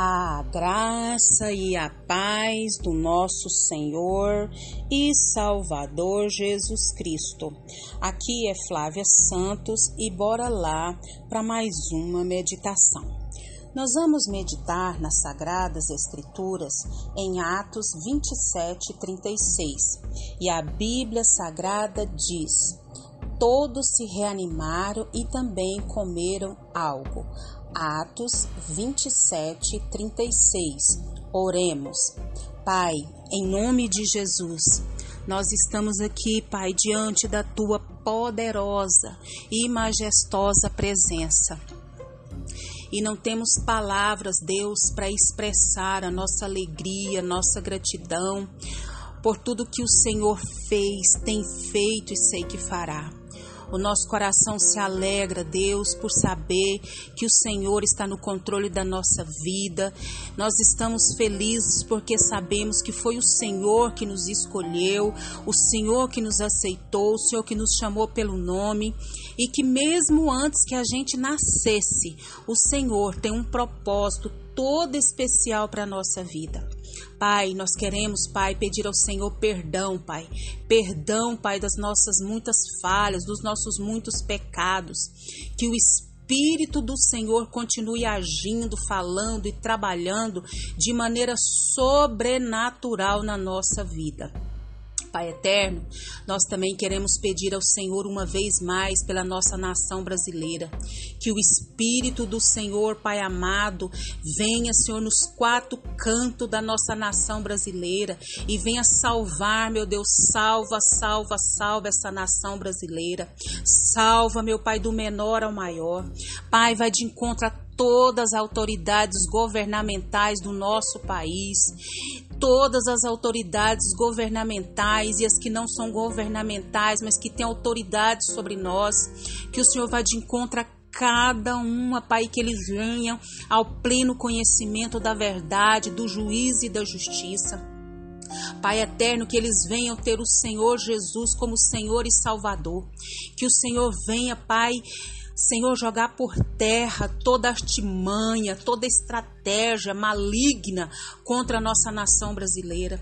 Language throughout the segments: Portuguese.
A graça e a paz do nosso Senhor e Salvador Jesus Cristo. Aqui é Flávia Santos e bora lá para mais uma meditação. Nós vamos meditar nas Sagradas Escrituras em Atos 27, 36. E a Bíblia Sagrada diz: Todos se reanimaram e também comeram algo Atos 27, 36. Oremos. Pai, em nome de Jesus, nós estamos aqui, Pai, diante da tua poderosa e majestosa presença. E não temos palavras, Deus, para expressar a nossa alegria, nossa gratidão por tudo que o Senhor fez, tem feito e sei que fará. O nosso coração se alegra, Deus, por saber que o Senhor está no controle da nossa vida. Nós estamos felizes porque sabemos que foi o Senhor que nos escolheu, o Senhor que nos aceitou, o Senhor que nos chamou pelo nome e que mesmo antes que a gente nascesse, o Senhor tem um propósito todo especial para a nossa vida. Pai, nós queremos, Pai, pedir ao Senhor perdão, Pai. Perdão, Pai, das nossas muitas falhas, dos nossos muitos pecados. Que o Espírito do Senhor continue agindo, falando e trabalhando de maneira sobrenatural na nossa vida. Pai eterno, nós também queremos pedir ao Senhor uma vez mais pela nossa nação brasileira, que o Espírito do Senhor, Pai amado, venha, Senhor, nos quatro cantos da nossa nação brasileira e venha salvar, meu Deus, salva, salva, salva essa nação brasileira. Salva, meu Pai, do menor ao maior. Pai, vai de encontro a todas as autoridades governamentais do nosso país todas as autoridades governamentais e as que não são governamentais, mas que têm autoridade sobre nós, que o Senhor vá de encontro a cada uma, Pai, que eles venham ao pleno conhecimento da verdade, do juízo e da justiça. Pai eterno, que eles venham ter o Senhor Jesus como Senhor e Salvador. Que o Senhor venha, Pai, Senhor, jogar por terra toda artimanha, toda estratégia maligna contra a nossa nação brasileira.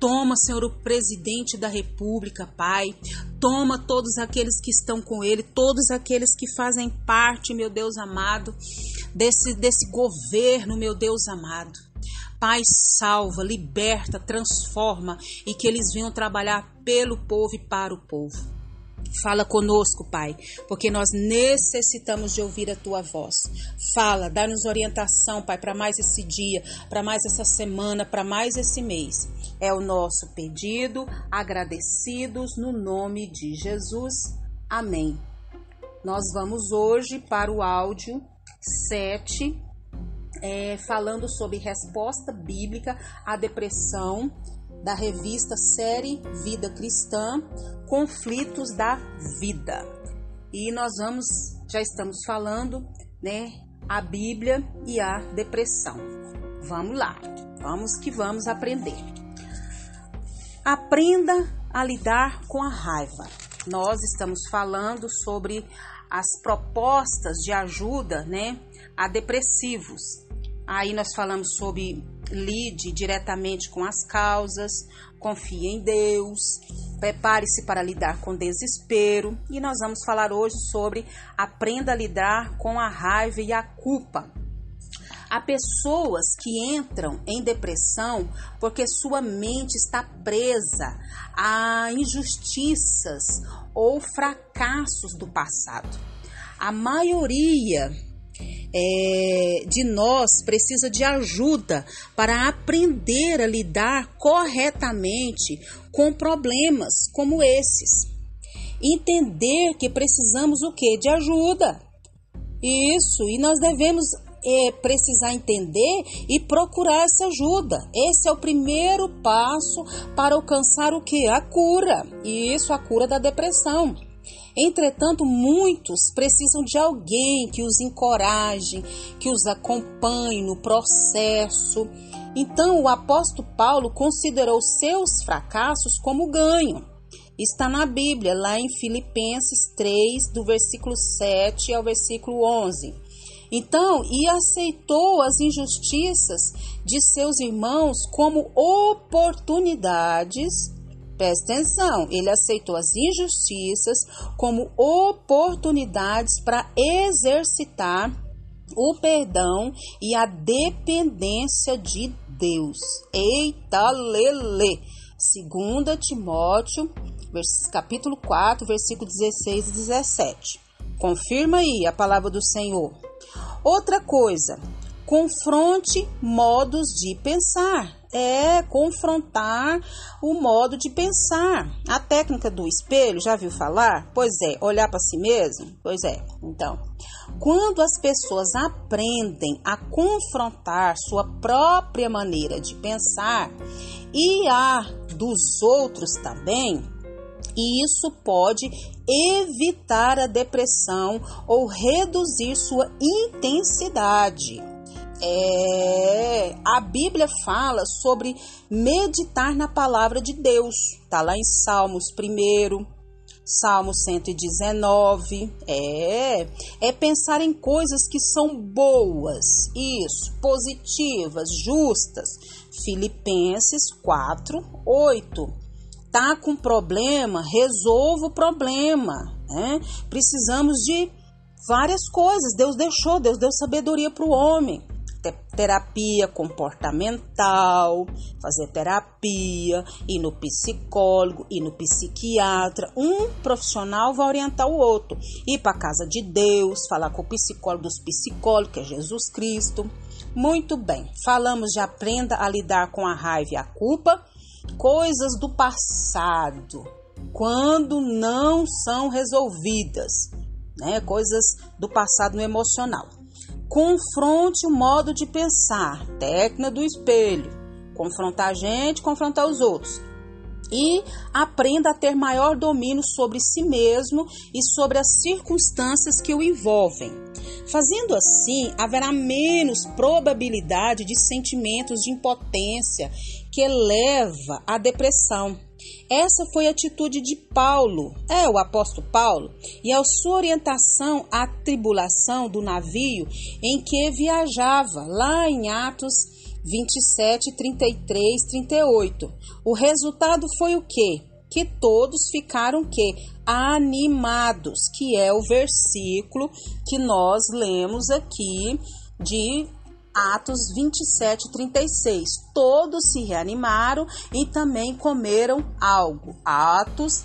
Toma, Senhor, o presidente da República, Pai. Toma todos aqueles que estão com ele, todos aqueles que fazem parte, meu Deus amado, desse, desse governo, meu Deus amado. Pai, salva, liberta, transforma e que eles venham trabalhar pelo povo e para o povo. Fala conosco, Pai, porque nós necessitamos de ouvir a tua voz. Fala, dá-nos orientação, Pai, para mais esse dia, para mais essa semana, para mais esse mês. É o nosso pedido, agradecidos no nome de Jesus. Amém. Nós vamos hoje para o áudio 7, é, falando sobre resposta bíblica à depressão da revista Série Vida Cristã, Conflitos da Vida. E nós vamos, já estamos falando, né, a Bíblia e a depressão. Vamos lá, vamos que vamos aprender. Aprenda a lidar com a raiva. Nós estamos falando sobre as propostas de ajuda, né, a depressivos. Aí nós falamos sobre lide diretamente com as causas, confie em Deus, prepare-se para lidar com desespero e nós vamos falar hoje sobre aprenda a lidar com a raiva e a culpa. Há pessoas que entram em depressão porque sua mente está presa a injustiças ou fracassos do passado. A maioria é, de nós precisa de ajuda para aprender a lidar corretamente com problemas como esses. Entender que precisamos o que? De ajuda. Isso, e nós devemos é, precisar entender e procurar essa ajuda. Esse é o primeiro passo para alcançar o que? A cura. Isso, a cura da depressão. Entretanto, muitos precisam de alguém que os encoraje, que os acompanhe no processo. Então, o apóstolo Paulo considerou seus fracassos como ganho. Está na Bíblia, lá em Filipenses 3, do versículo 7 ao versículo 11. Então, e aceitou as injustiças de seus irmãos como oportunidades. Presta atenção, ele aceitou as injustiças como oportunidades para exercitar o perdão e a dependência de Deus. Eita, lele! 2 Timóteo, capítulo 4, versículo 16 e 17. Confirma aí a palavra do Senhor. Outra coisa, confronte modos de pensar. É confrontar o modo de pensar. A técnica do espelho, já viu falar? Pois é, olhar para si mesmo? Pois é. Então, quando as pessoas aprendem a confrontar sua própria maneira de pensar e a dos outros também, isso pode evitar a depressão ou reduzir sua intensidade. É, a Bíblia fala sobre meditar na palavra de Deus. Tá lá em Salmos 1, Salmo 119. É, é pensar em coisas que são boas, isso, positivas, justas. Filipenses 4, 8. Tá com problema? Resolva o problema. Né? Precisamos de várias coisas. Deus deixou, Deus deu sabedoria para o homem terapia comportamental, fazer terapia, ir no psicólogo, ir no psiquiatra. Um profissional vai orientar o outro. Ir para casa de Deus, falar com o psicólogo dos psicólogos, que é Jesus Cristo. Muito bem, falamos de aprenda a lidar com a raiva e a culpa, coisas do passado, quando não são resolvidas, né? Coisas do passado no emocional. Confronte o modo de pensar, técnica do espelho. Confrontar a gente, confrontar os outros. E aprenda a ter maior domínio sobre si mesmo e sobre as circunstâncias que o envolvem. Fazendo assim, haverá menos probabilidade de sentimentos de impotência que leva à depressão. Essa foi a atitude de Paulo, é o apóstolo Paulo, e a sua orientação à tribulação do navio em que viajava, lá em Atos 27, 33, 38. O resultado foi o quê? Que todos ficaram que animados, que é o versículo que nós lemos aqui de Atos 27, 36. Todos se reanimaram e também comeram algo. Atos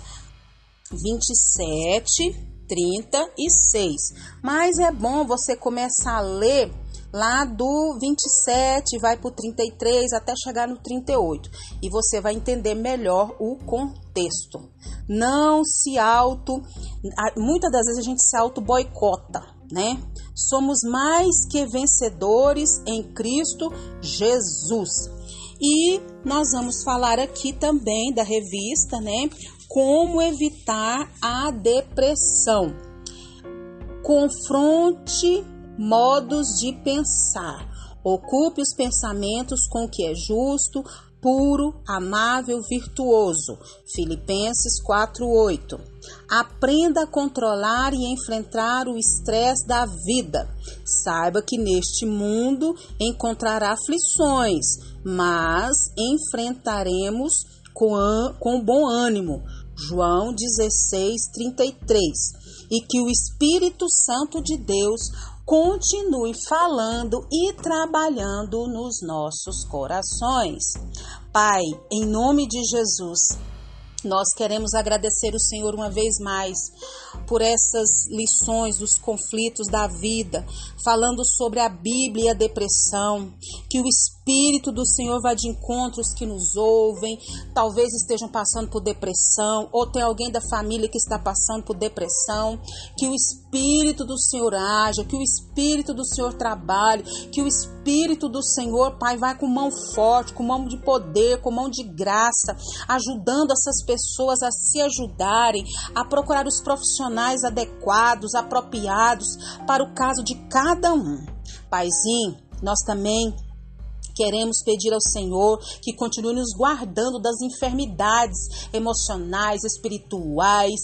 27, 36. Mas é bom você começar a ler lá do 27, vai para o 33 até chegar no 38 e você vai entender melhor o contexto. Não se auto, muitas das vezes a gente se auto boicota, né? Somos mais que vencedores em Cristo Jesus. E nós vamos falar aqui também da revista, né? Como evitar a depressão. Confronte modos de pensar. Ocupe os pensamentos com o que é justo, puro, amável, virtuoso. Filipenses 4:8. Aprenda a controlar e enfrentar o estresse da vida. Saiba que neste mundo encontrará aflições, mas enfrentaremos com, com bom ânimo. João 16:33. E que o Espírito Santo de Deus continue falando e trabalhando nos nossos corações. Pai, em nome de Jesus, nós queremos agradecer o Senhor uma vez mais por essas lições dos conflitos da vida, falando sobre a Bíblia e a depressão, que o Espírito do Senhor vá de encontros que nos ouvem, talvez estejam passando por depressão, ou tem alguém da família que está passando por depressão, que o Espírito do Senhor haja, que o Espírito do Senhor trabalhe, que o Espírito do Senhor, Pai, vai com mão forte, com mão de poder, com mão de graça, ajudando essas pessoas a se ajudarem, a procurar os profissionais adequados, apropriados para o caso de cada um. Paizinho, nós também Queremos pedir ao Senhor que continue nos guardando das enfermidades emocionais, espirituais,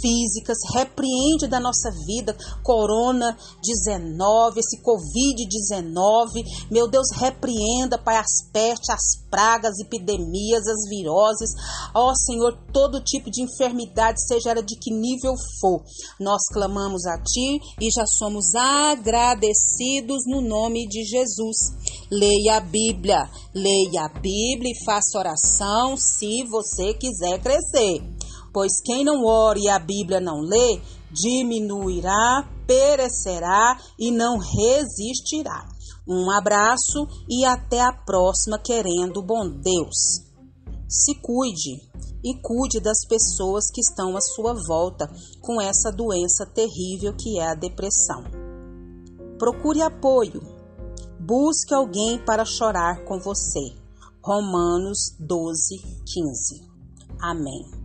físicas. Repreende da nossa vida Corona 19, esse Covid-19. Meu Deus, repreenda, Pai, as pestes, as pragas, epidemias, as viroses. Ó Senhor, todo tipo de enfermidade, seja ela de que nível for. Nós clamamos a Ti e já somos agradecidos no nome de Jesus. Leia a Bíblia, leia a Bíblia e faça oração se você quiser crescer. Pois quem não ore e a Bíblia não lê, diminuirá, perecerá e não resistirá. Um abraço e até a próxima, querendo bom Deus. Se cuide e cuide das pessoas que estão à sua volta com essa doença terrível que é a depressão. Procure apoio Busque alguém para chorar com você. Romanos 12, 15. Amém.